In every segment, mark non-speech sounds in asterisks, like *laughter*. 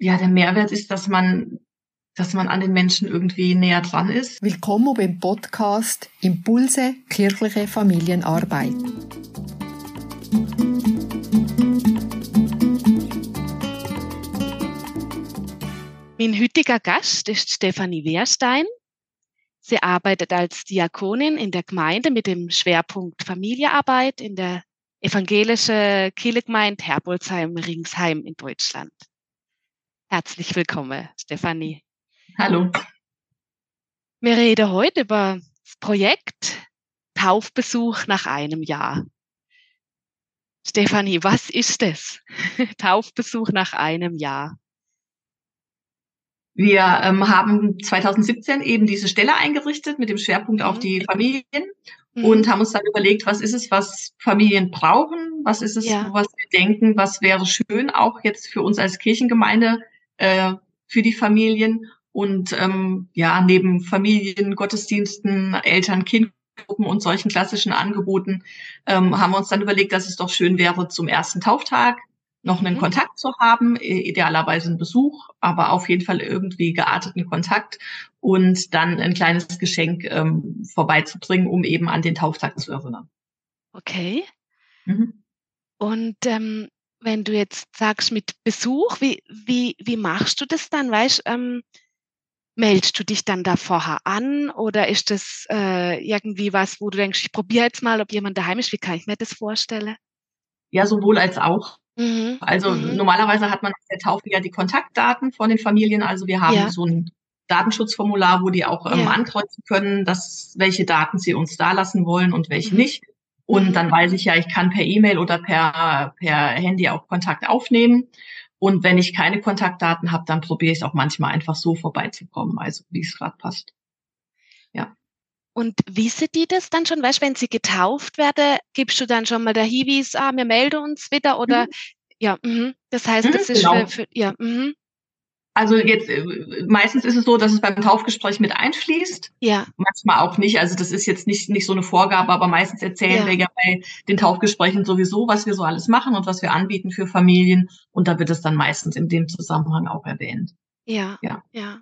ja, der Mehrwert ist, dass man, dass man an den Menschen irgendwie näher dran ist. Willkommen beim Podcast Impulse kirchliche Familienarbeit. Mein heutiger Gast ist Stefanie Wehrstein. Sie arbeitet als Diakonin in der Gemeinde mit dem Schwerpunkt Familiearbeit in der evangelischen Kirchengemeinde Herbolzheim-Ringsheim in Deutschland. Herzlich willkommen, Stefanie. Hallo. Wir reden heute über das Projekt Taufbesuch nach einem Jahr. Stefanie, was ist das? *laughs* Taufbesuch nach einem Jahr. Wir ähm, haben 2017 eben diese Stelle eingerichtet mit dem Schwerpunkt auf mhm. die Familien mhm. und haben uns dann überlegt, was ist es, was Familien brauchen, was ist es, ja. was wir denken, was wäre schön auch jetzt für uns als Kirchengemeinde äh, für die Familien. Und ähm, ja, neben Familien, Gottesdiensten, Eltern, Kindgruppen und solchen klassischen Angeboten ähm, haben wir uns dann überlegt, dass es doch schön wäre, zum ersten Tauftag noch einen mhm. Kontakt zu haben, idealerweise einen Besuch, aber auf jeden Fall irgendwie gearteten Kontakt und dann ein kleines Geschenk ähm, vorbeizubringen, um eben an den Tauftag zu erinnern. Okay. Mhm. Und ähm, wenn du jetzt sagst mit Besuch, wie, wie, wie machst du das dann? Weißt ähm, meldest du dich dann da vorher an oder ist das äh, irgendwie was, wo du denkst, ich probiere jetzt mal, ob jemand daheim ist? Wie kann ich mir das vorstellen? Ja, sowohl als auch. Mhm. Also mhm. normalerweise hat man auf der Taufe ja die Kontaktdaten von den Familien. Also wir haben ja. so ein Datenschutzformular, wo die auch ähm, ja. ankreuzen können, dass welche Daten sie uns da lassen wollen und welche mhm. nicht. Und dann weiß ich ja, ich kann per E-Mail oder per, per Handy auch Kontakt aufnehmen. Und wenn ich keine Kontaktdaten habe, dann probiere ich es auch manchmal einfach so vorbeizukommen, also wie es gerade passt. Ja. Und wissen die das dann schon? Weißt du, wenn sie getauft werden, gibst du dann schon mal der Hinweis, ah, wir melden uns wieder oder mhm. ja, mh. das heißt, mhm, das ist genau. für, für ja, mh. Also jetzt äh, meistens ist es so, dass es beim Taufgespräch mit einfließt. Ja. Manchmal auch nicht. Also das ist jetzt nicht nicht so eine Vorgabe, aber meistens erzählen ja. wir ja bei den Taufgesprächen sowieso, was wir so alles machen und was wir anbieten für Familien. Und da wird es dann meistens in dem Zusammenhang auch erwähnt. Ja. Ja. ja.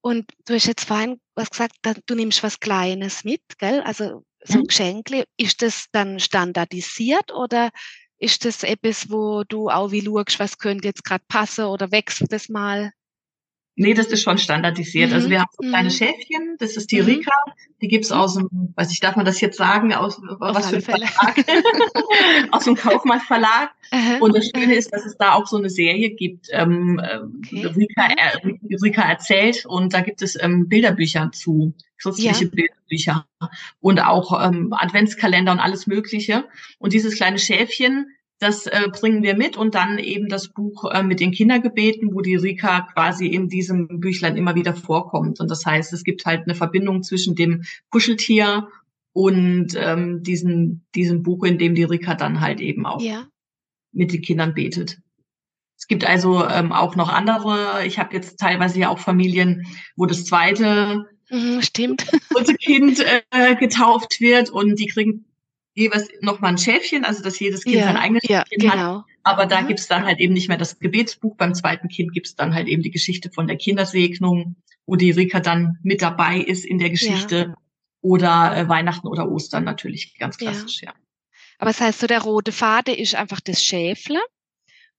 Und du hast jetzt vorhin was gesagt, du nimmst was Kleines mit, gell? Also so mhm. Geschenke. Ist das dann standardisiert oder ist das etwas, wo du auch wie schaust, was könnte jetzt gerade passen oder wechselt das mal? Nee, das ist schon standardisiert. Also mhm. Also wir haben so kleine mhm. Schäfchen, das ist die mhm. Rika, die gibt's mhm. aus dem, weiß ich, darf man das jetzt sagen, aus Auf was für ein Verlag? *laughs* aus dem Kaufmann Verlag. Und das Schöne ist, dass es da auch so eine Serie gibt, ähm, okay. Rika, äh, Rika erzählt und da gibt es ähm, Bilderbücher zu, christliche ja. Bilderbücher und auch ähm, Adventskalender und alles Mögliche. Und dieses kleine Schäfchen das äh, bringen wir mit und dann eben das Buch äh, mit den Kindergebeten, wo die Rika quasi in diesem Büchlein immer wieder vorkommt. Und das heißt, es gibt halt eine Verbindung zwischen dem Kuscheltier und ähm, diesen, diesem Buch, in dem die Rika dann halt eben auch ja. mit den Kindern betet. Es gibt also ähm, auch noch andere. Ich habe jetzt teilweise ja auch Familien, wo das zweite mhm, Stimmt. Kind äh, getauft wird und die kriegen jeweils nochmal ein Schäfchen, also dass jedes Kind ja, sein eigenes ja, Schäfchen genau. hat. Aber da mhm. gibt's dann halt eben nicht mehr das Gebetsbuch. Beim zweiten Kind gibt's dann halt eben die Geschichte von der Kindersegnung, wo die Rika dann mit dabei ist in der Geschichte. Ja. Oder äh, Weihnachten oder Ostern natürlich, ganz klassisch, ja. Aber das heißt so, der rote Faden ist einfach das Schäfle.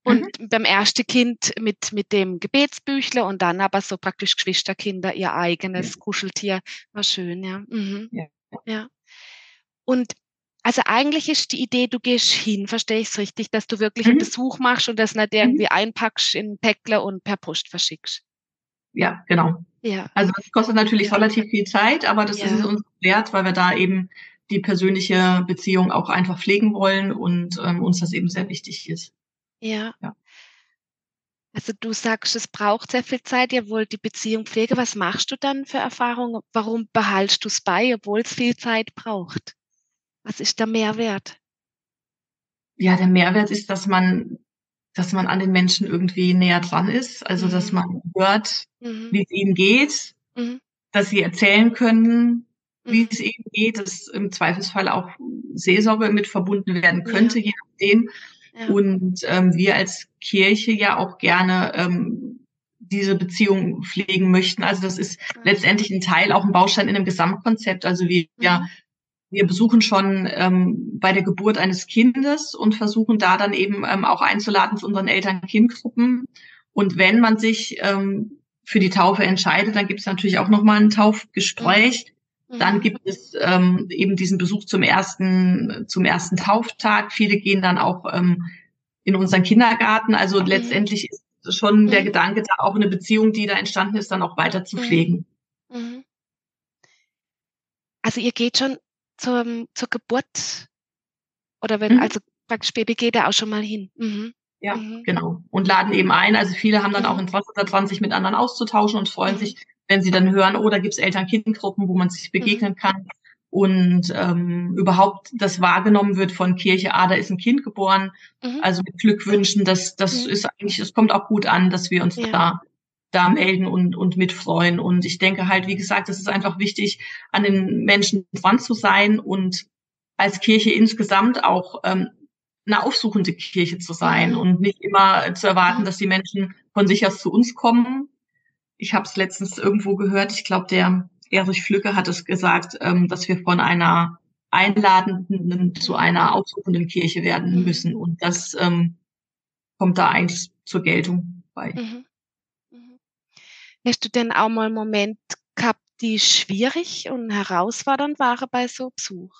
Und mhm. beim ersten Kind mit, mit dem Gebetsbüchle und dann aber so praktisch Geschwisterkinder, ihr eigenes. Kuscheltier. War schön, ja. Mhm. ja. Ja. Und also eigentlich ist die Idee, du gehst hin, verstehe ich es richtig, dass du wirklich mhm. einen Besuch machst und das nicht mhm. irgendwie einpackst in Päckle und per Post verschickst. Ja, genau. Ja. Also das kostet natürlich ja. relativ viel Zeit, aber das ja. ist uns wert, weil wir da eben die persönliche Beziehung auch einfach pflegen wollen und ähm, uns das eben sehr wichtig ist. Ja. ja. Also du sagst, es braucht sehr viel Zeit, ihr wollt die Beziehung pflegen. Was machst du dann für Erfahrungen? Warum behaltst du es bei, obwohl es viel Zeit braucht? Was ist der Mehrwert? Ja, der Mehrwert ist, dass man, dass man an den Menschen irgendwie näher dran ist. Also, mhm. dass man hört, mhm. wie es ihnen geht, mhm. dass sie erzählen können, wie mhm. es ihnen geht, dass im Zweifelsfall auch Seelsorge mit verbunden werden könnte, ja. je nachdem. Ja. Und ähm, wir als Kirche ja auch gerne ähm, diese Beziehung pflegen möchten. Also das ist letztendlich ein Teil, auch ein Baustein in einem Gesamtkonzept. Also wir, mhm. Wir besuchen schon ähm, bei der Geburt eines Kindes und versuchen da dann eben ähm, auch einzuladen zu unseren Eltern-Kind-Gruppen. Und wenn man sich ähm, für die Taufe entscheidet, dann gibt es natürlich auch nochmal ein Taufgespräch. Mhm. Dann gibt es ähm, eben diesen Besuch zum ersten, zum ersten Tauftag. Viele gehen dann auch ähm, in unseren Kindergarten. Also mhm. letztendlich ist schon mhm. der Gedanke, da auch eine Beziehung, die da entstanden ist, dann auch weiter zu mhm. pflegen. Mhm. Also ihr geht schon zur, zur Geburt oder wenn, mhm. also praktisch Baby geht da auch schon mal hin. Mhm. Ja, mhm. genau. Und laden eben ein. Also viele haben dann auch Interesse daran, sich mit anderen auszutauschen und freuen sich, wenn sie dann hören, oh, da gibt es Eltern-Kind-Gruppen, wo man sich begegnen kann und ähm, überhaupt das wahrgenommen wird von Kirche, ah, da ist ein Kind geboren, mhm. also mit Glückwünschen, das, das mhm. ist eigentlich, es kommt auch gut an, dass wir uns ja. da da melden und, und mitfreuen. Und ich denke halt, wie gesagt, es ist einfach wichtig, an den Menschen dran zu sein und als Kirche insgesamt auch ähm, eine aufsuchende Kirche zu sein und nicht immer zu erwarten, dass die Menschen von sich aus zu uns kommen. Ich habe es letztens irgendwo gehört, ich glaube, der Erich Flücke hat es gesagt, ähm, dass wir von einer einladenden zu einer aufsuchenden Kirche werden müssen. Und das ähm, kommt da eigentlich zur Geltung bei. Mhm. Hast du denn auch mal einen Moment gehabt, die schwierig und herausfordernd waren bei so Besuch?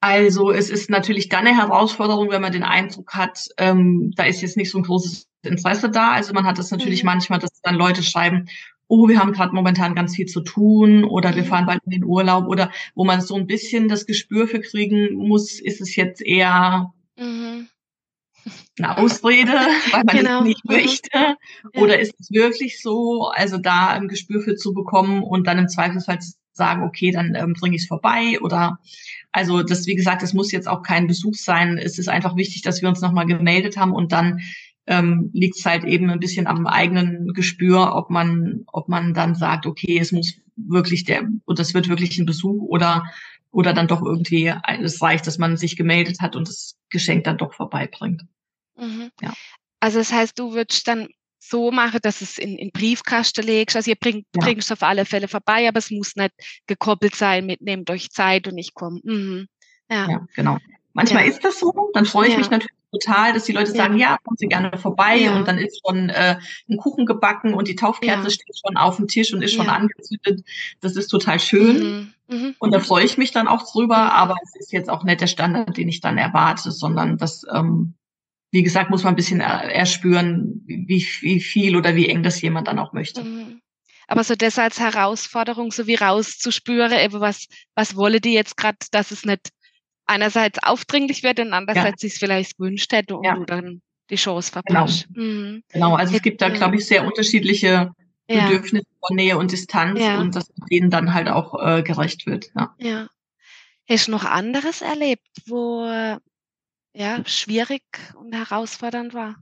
Also es ist natürlich dann eine Herausforderung, wenn man den Eindruck hat, ähm, da ist jetzt nicht so ein großes Interesse da. Also man hat das natürlich mhm. manchmal, dass dann Leute schreiben, oh, wir haben gerade momentan ganz viel zu tun oder wir mhm. fahren bald in den Urlaub oder wo man so ein bisschen das Gespür für kriegen muss, ist es jetzt eher mhm. Eine Ausrede, *laughs* weil man genau. es nicht mhm. möchte oder ist es wirklich so, also da ein Gespür für zu bekommen und dann im Zweifelsfall zu sagen, okay, dann ähm, bringe ich es vorbei oder also das, wie gesagt, es muss jetzt auch kein Besuch sein. Es ist einfach wichtig, dass wir uns nochmal gemeldet haben und dann ähm, liegt es halt eben ein bisschen am eigenen Gespür, ob man, ob man dann sagt, okay, es muss wirklich der, und das wird wirklich ein Besuch oder, oder dann doch irgendwie, es reicht, dass man sich gemeldet hat und das Geschenk dann doch vorbeibringt. Mhm. Ja. Also das heißt, du würdest dann so machen, dass es in, in Briefkasten legst. Also ihr bringt, ja. bringt es auf alle Fälle vorbei, aber es muss nicht gekoppelt sein mit nehmt euch Zeit und ich komme. Mhm. Ja. ja. genau. Manchmal ja. ist das so, dann freue ich mich natürlich total, dass die Leute sagen, ja, kommen Sie gerne vorbei und dann ist schon äh, ein Kuchen gebacken und die Taufkerze steht schon auf dem Tisch und ist schon angezündet. Das ist total schön. Mhm. Mhm. Und da freue ich mich dann auch drüber, mhm. aber es ist jetzt auch nicht der Standard, den ich dann erwarte, sondern das, ähm, wie gesagt, muss man ein bisschen erspüren, wie, wie viel oder wie eng das jemand dann auch möchte. Mhm. Aber so das als Herausforderung, so wie rauszuspüren, eben was, was wolle die jetzt gerade, dass es nicht einerseits aufdringlich wird und andererseits ja. sich vielleicht gewünscht hätte und ja. du dann die Chance verpasst. Genau. Mhm. genau, also es gibt da, glaube ich, sehr unterschiedliche Bedürfnisse von Nähe und Distanz und dass denen dann halt auch äh, gerecht wird. Ja. ja. Hast du noch anderes erlebt, wo ja schwierig und herausfordernd war?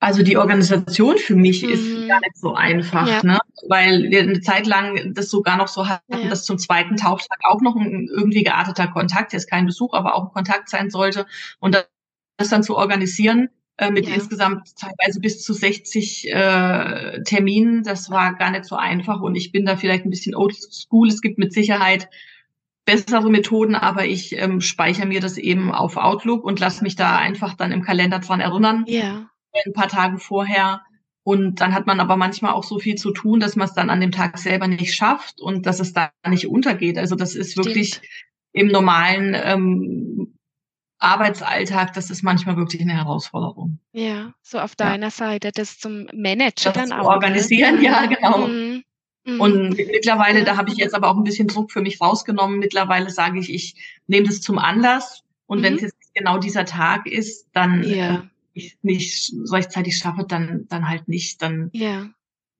Also die Organisation für mich mhm. ist gar nicht so einfach, ja. ne? weil wir eine Zeit lang das sogar noch so hatten, ja. dass zum zweiten Tauftag auch noch ein irgendwie gearteter Kontakt, jetzt kein Besuch, aber auch ein Kontakt sein sollte und das dann zu organisieren äh, mit ja. insgesamt teilweise bis zu 60 äh, Terminen, das war gar nicht so einfach und ich bin da vielleicht ein bisschen old school. Es gibt mit Sicherheit bessere Methoden, aber ich ähm, speichere mir das eben auf Outlook und lasse mich da einfach dann im Kalender dran erinnern. Ja ein paar Tage vorher. Und dann hat man aber manchmal auch so viel zu tun, dass man es dann an dem Tag selber nicht schafft und dass es da nicht untergeht. Also das ist Stimmt. wirklich im normalen ähm, Arbeitsalltag, das ist manchmal wirklich eine Herausforderung. Ja, so auf deiner ja. Seite, das zum Manager das dann auch. Ne? Organisieren, ne? *laughs* ja, genau. Mhm. Mhm. Und mittlerweile, da habe ich jetzt aber auch ein bisschen Druck für mich rausgenommen. Mittlerweile sage ich, ich nehme das zum Anlass. Und mhm. wenn es jetzt genau dieser Tag ist, dann ja. Äh, ich nicht rechtzeitig schaffe, dann, dann halt nicht. Dann ja.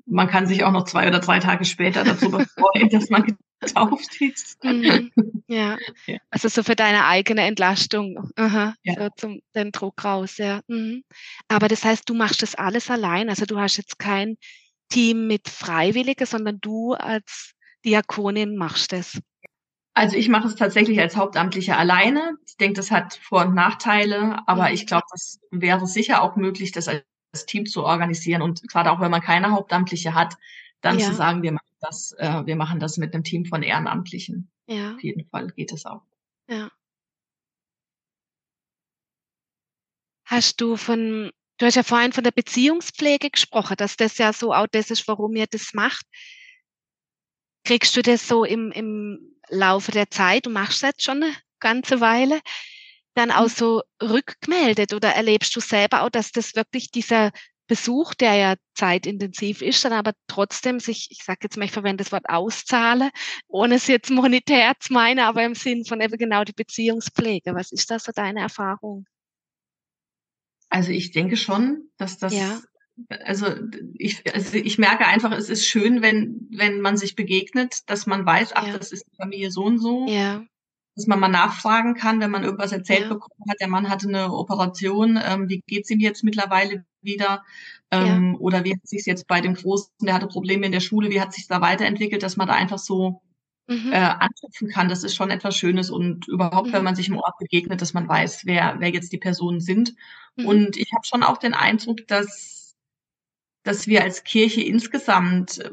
man kann sich auch noch zwei oder drei Tage später darüber *laughs* freuen, dass man getauft ist. Mhm. Ja. *laughs* ja. Also so für deine eigene Entlastung. Aha. Ja. So zum den Druck raus, ja. Mhm. Aber das heißt, du machst das alles allein. Also du hast jetzt kein Team mit Freiwilligen, sondern du als Diakonin machst das. Also ich mache es tatsächlich als Hauptamtliche alleine. Ich denke, das hat Vor- und Nachteile, aber mhm. ich glaube, das wäre sicher auch möglich, das als Team zu organisieren und gerade auch wenn man keine Hauptamtliche hat, dann ja. zu sagen, wir machen das, äh, wir machen das mit einem Team von Ehrenamtlichen. Ja. Auf jeden Fall geht es auch. Ja. Hast du von, du hast ja vorhin von der Beziehungspflege gesprochen, dass das ja so auch das ist, warum ihr das macht. Kriegst du das so im, im Laufe der Zeit, du machst das jetzt schon eine ganze Weile, dann auch mhm. so rückgemeldet oder erlebst du selber auch, dass das wirklich dieser Besuch, der ja zeitintensiv ist, dann aber trotzdem sich, ich sage jetzt mal, ich verwende das Wort auszahle, ohne es jetzt monetär zu meinen, aber im Sinn von eben genau die Beziehungspflege. Was ist das so deine Erfahrung? Also ich denke schon, dass das ja also ich, also ich merke einfach, es ist schön, wenn, wenn man sich begegnet, dass man weiß, ach, ja. das ist die Familie so und so. Ja. Dass man mal nachfragen kann, wenn man irgendwas erzählt ja. bekommen hat, der Mann hatte eine Operation, ähm, wie geht's ihm jetzt mittlerweile wieder? Ähm. Oder wie hat sich jetzt bei dem Großen, der hatte Probleme in der Schule, wie hat sich da weiterentwickelt, dass man da einfach so mhm. äh, anknüpfen kann. Das ist schon etwas Schönes und überhaupt, mhm. wenn man sich im Ort begegnet, dass man weiß, wer, wer jetzt die Personen sind. Mhm. Und ich habe schon auch den Eindruck, dass dass wir als Kirche insgesamt äh,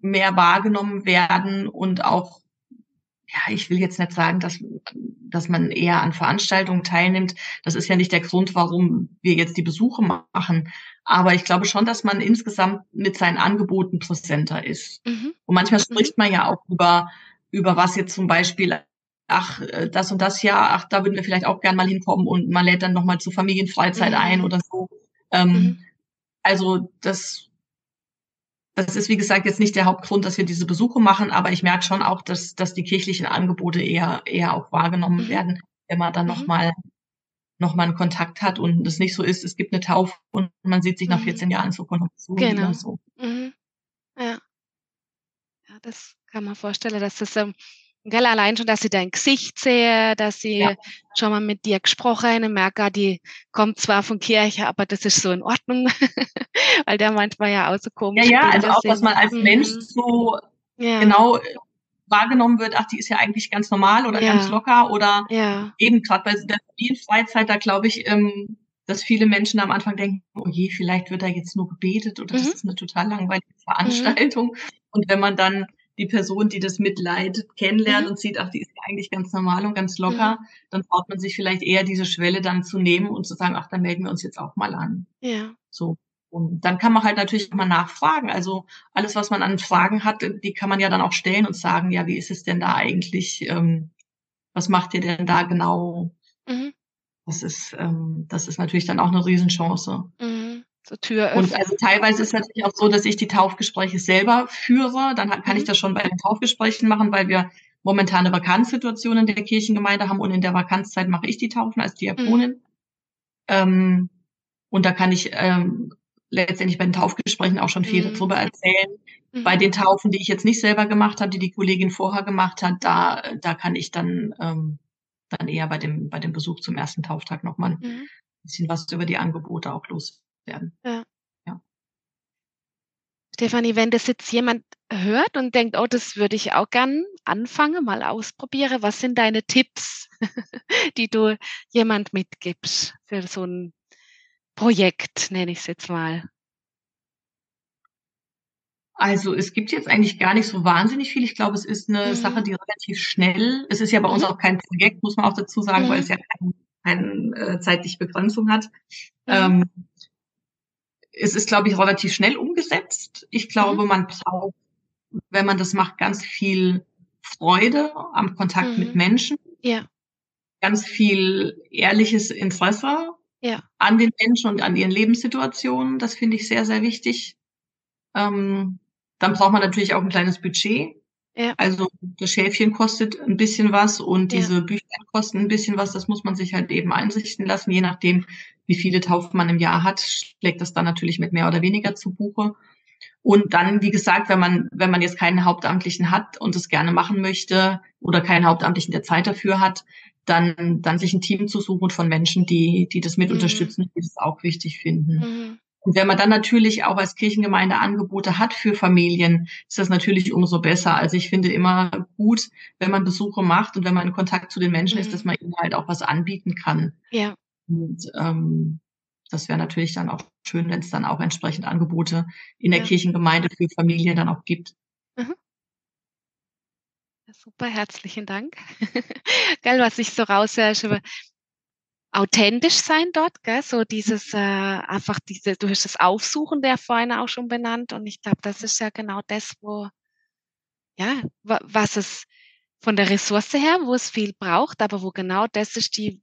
mehr wahrgenommen werden und auch, ja, ich will jetzt nicht sagen, dass, dass man eher an Veranstaltungen teilnimmt. Das ist ja nicht der Grund, warum wir jetzt die Besuche machen. Aber ich glaube schon, dass man insgesamt mit seinen Angeboten präsenter ist. Mhm. Und manchmal mhm. spricht man ja auch über, über was jetzt zum Beispiel ach, äh, das und das Jahr, ach, da würden wir vielleicht auch gern mal hinkommen und man lädt dann nochmal zur Familienfreizeit mhm. ein oder so. Ähm, mhm. Also das, das ist, wie gesagt, jetzt nicht der Hauptgrund, dass wir diese Besuche machen, aber ich merke schon auch, dass, dass die kirchlichen Angebote eher, eher auch wahrgenommen mhm. werden, wenn man dann mhm. nochmal noch mal einen Kontakt hat und es nicht so ist, es gibt eine Taufe und man sieht sich nach 14 mhm. Jahren so zu genau. so. Mhm. Ja. ja, das kann man vorstellen, dass das ähm, Gell, allein schon, dass sie dein Gesicht sehe, dass sie ja. schon mal mit dir gesprochen haben, merke, die kommt zwar von Kirche, aber das ist so in Ordnung, *laughs* weil der manchmal ja auch so komisch Ja, ja, also auch, dass man als mhm. Mensch so ja. genau wahrgenommen wird, ach, die ist ja eigentlich ganz normal oder ja. ganz locker oder eben gerade bei der Freizeit, da glaube ich, ähm, dass viele Menschen am Anfang denken, oh je, vielleicht wird da jetzt nur gebetet oder mhm. das ist eine total langweilige mhm. Veranstaltung. Mhm. Und wenn man dann die Person, die das mitleidet, kennenlernt mhm. und sieht, ach, die ist ja eigentlich ganz normal und ganz locker, mhm. dann traut man sich vielleicht eher diese Schwelle dann zu nehmen und zu sagen, ach, dann melden wir uns jetzt auch mal an. Ja. So. Und dann kann man halt natürlich mal nachfragen. Also alles, was man an Fragen hat, die kann man ja dann auch stellen und sagen, ja, wie ist es denn da eigentlich? Ähm, was macht ihr denn da genau? Mhm. Das ist, ähm, das ist natürlich dann auch eine Riesenchance. Mhm zur Tür öffnen. Und also teilweise ist es natürlich auch so, dass ich die Taufgespräche selber führe. Dann kann mhm. ich das schon bei den Taufgesprächen machen, weil wir momentan eine Vakanzsituation in der Kirchengemeinde haben und in der Vakanzzeit mache ich die Taufen als Diakonin. Mhm. Ähm, und da kann ich ähm, letztendlich bei den Taufgesprächen auch schon viel mhm. darüber erzählen. Mhm. Bei den Taufen, die ich jetzt nicht selber gemacht habe, die die Kollegin vorher gemacht hat, da, da kann ich dann, ähm, dann eher bei dem, bei dem Besuch zum ersten Tauftag nochmal ein mhm. bisschen was über die Angebote auch los werden. Ja. ja. Stefanie, wenn das jetzt jemand hört und denkt, oh, das würde ich auch gern anfangen, mal ausprobieren, was sind deine Tipps, *laughs* die du jemand mitgibst für so ein Projekt, nenne ich es jetzt mal? Also es gibt jetzt eigentlich gar nicht so wahnsinnig viel. Ich glaube, es ist eine mhm. Sache, die relativ schnell, es ist ja bei uns mhm. auch kein Projekt, muss man auch dazu sagen, mhm. weil es ja keine, keine äh, zeitliche Begrenzung hat. Mhm. Ähm, es ist, glaube ich, relativ schnell umgesetzt. Ich glaube, mhm. man braucht, wenn man das macht, ganz viel Freude am Kontakt mhm. mit Menschen. Ja. Ganz viel ehrliches Interesse ja. an den Menschen und an ihren Lebenssituationen. Das finde ich sehr, sehr wichtig. Ähm, dann braucht man natürlich auch ein kleines Budget. Ja. Also das Schäfchen kostet ein bisschen was und diese ja. Bücher kosten ein bisschen was. Das muss man sich halt eben einsichten lassen, je nachdem, wie viele Taufen man im Jahr hat, schlägt das dann natürlich mit mehr oder weniger zu Buche. Und dann, wie gesagt, wenn man, wenn man jetzt keinen Hauptamtlichen hat und es gerne machen möchte oder keinen Hauptamtlichen, der Zeit dafür hat, dann, dann sich ein Team zu suchen von Menschen, die, die das mit mhm. unterstützen, die das auch wichtig finden. Mhm. Und wenn man dann natürlich auch als Kirchengemeinde Angebote hat für Familien, ist das natürlich umso besser. Also ich finde immer gut, wenn man Besuche macht und wenn man in Kontakt zu den Menschen mhm. ist, dass man ihnen halt auch was anbieten kann. Ja. Und ähm, das wäre natürlich dann auch schön, wenn es dann auch entsprechend Angebote in der ja. Kirchengemeinde für Familien dann auch gibt. Mhm. Super, herzlichen Dank. *laughs* Gell, was ich so raushöre, authentisch sein dort, gell? so dieses äh, einfach diese, du hast das Aufsuchen der vorhin auch schon benannt und ich glaube, das ist ja genau das, wo ja, was es von der Ressource her, wo es viel braucht, aber wo genau das ist die,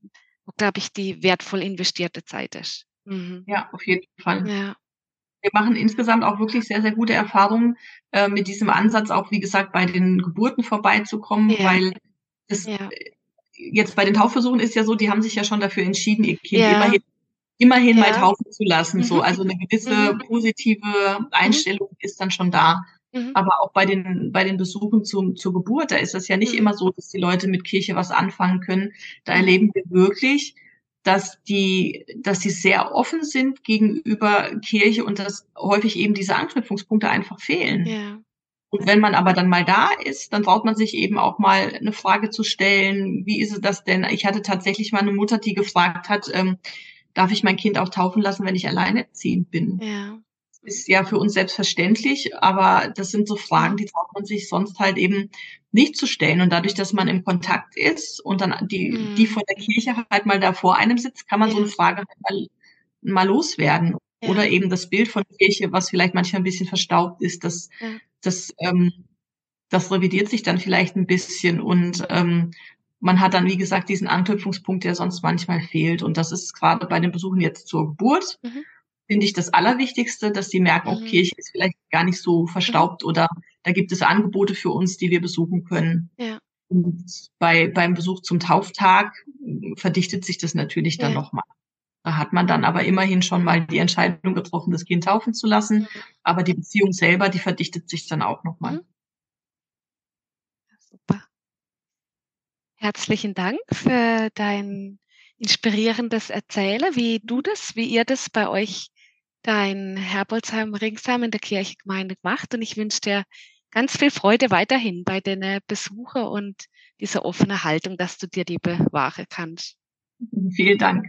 glaube ich die wertvoll investierte Zeit ist. Mhm. Ja, auf jeden Fall. Ja. Wir machen insgesamt auch wirklich sehr, sehr gute Erfahrungen äh, mit diesem Ansatz, auch wie gesagt bei den Geburten vorbeizukommen, ja. weil das ja jetzt bei den Taufversuchen ist ja so, die haben sich ja schon dafür entschieden, ihr Kind ja. immerhin, immerhin ja. mal taufen zu lassen. Mhm. So, also eine gewisse mhm. positive mhm. Einstellung ist dann schon da. Mhm. Aber auch bei den, bei den Besuchen zum, zur Geburt, da ist es ja nicht mhm. immer so, dass die Leute mit Kirche was anfangen können. Da erleben wir wirklich, dass die, dass sie sehr offen sind gegenüber Kirche und dass häufig eben diese Anknüpfungspunkte einfach fehlen. Ja. Und wenn man aber dann mal da ist, dann traut man sich eben auch mal eine Frage zu stellen, wie ist es das denn? Ich hatte tatsächlich mal eine Mutter, die gefragt hat, ähm, darf ich mein Kind auch taufen lassen, wenn ich alleinerziehend bin? Ja. Ist ja für uns selbstverständlich, aber das sind so Fragen, die traut man sich sonst halt eben nicht zu stellen. Und dadurch, dass man im Kontakt ist und dann die, mhm. die von der Kirche halt mal da vor einem sitzt, kann man ja. so eine Frage halt mal, mal loswerden. Ja. Oder eben das Bild von Kirche, was vielleicht manchmal ein bisschen verstaubt ist, das, ja. das, ähm, das revidiert sich dann vielleicht ein bisschen und ähm, man hat dann, wie gesagt, diesen Anknüpfungspunkt, der sonst manchmal fehlt. Und das ist gerade bei den Besuchen jetzt zur Geburt, mhm. Finde ich das Allerwichtigste, dass die merken, mhm. Kirche ist vielleicht gar nicht so verstaubt mhm. oder da gibt es Angebote für uns, die wir besuchen können. Ja. Und bei, beim Besuch zum Tauftag verdichtet sich das natürlich dann ja. nochmal. Da hat man dann aber immerhin schon mal die Entscheidung getroffen, das Kind taufen zu lassen. Mhm. Aber die Beziehung selber, die verdichtet sich dann auch nochmal. Mhm. Super. Herzlichen Dank für dein inspirierendes Erzählen, wie du das, wie ihr das bei euch dein Herbolzheim Ringsheim in der Kirchengemeinde macht. Und ich wünsche dir ganz viel Freude weiterhin bei den Besuchen und dieser offenen Haltung, dass du dir die bewahren kannst. Vielen Dank.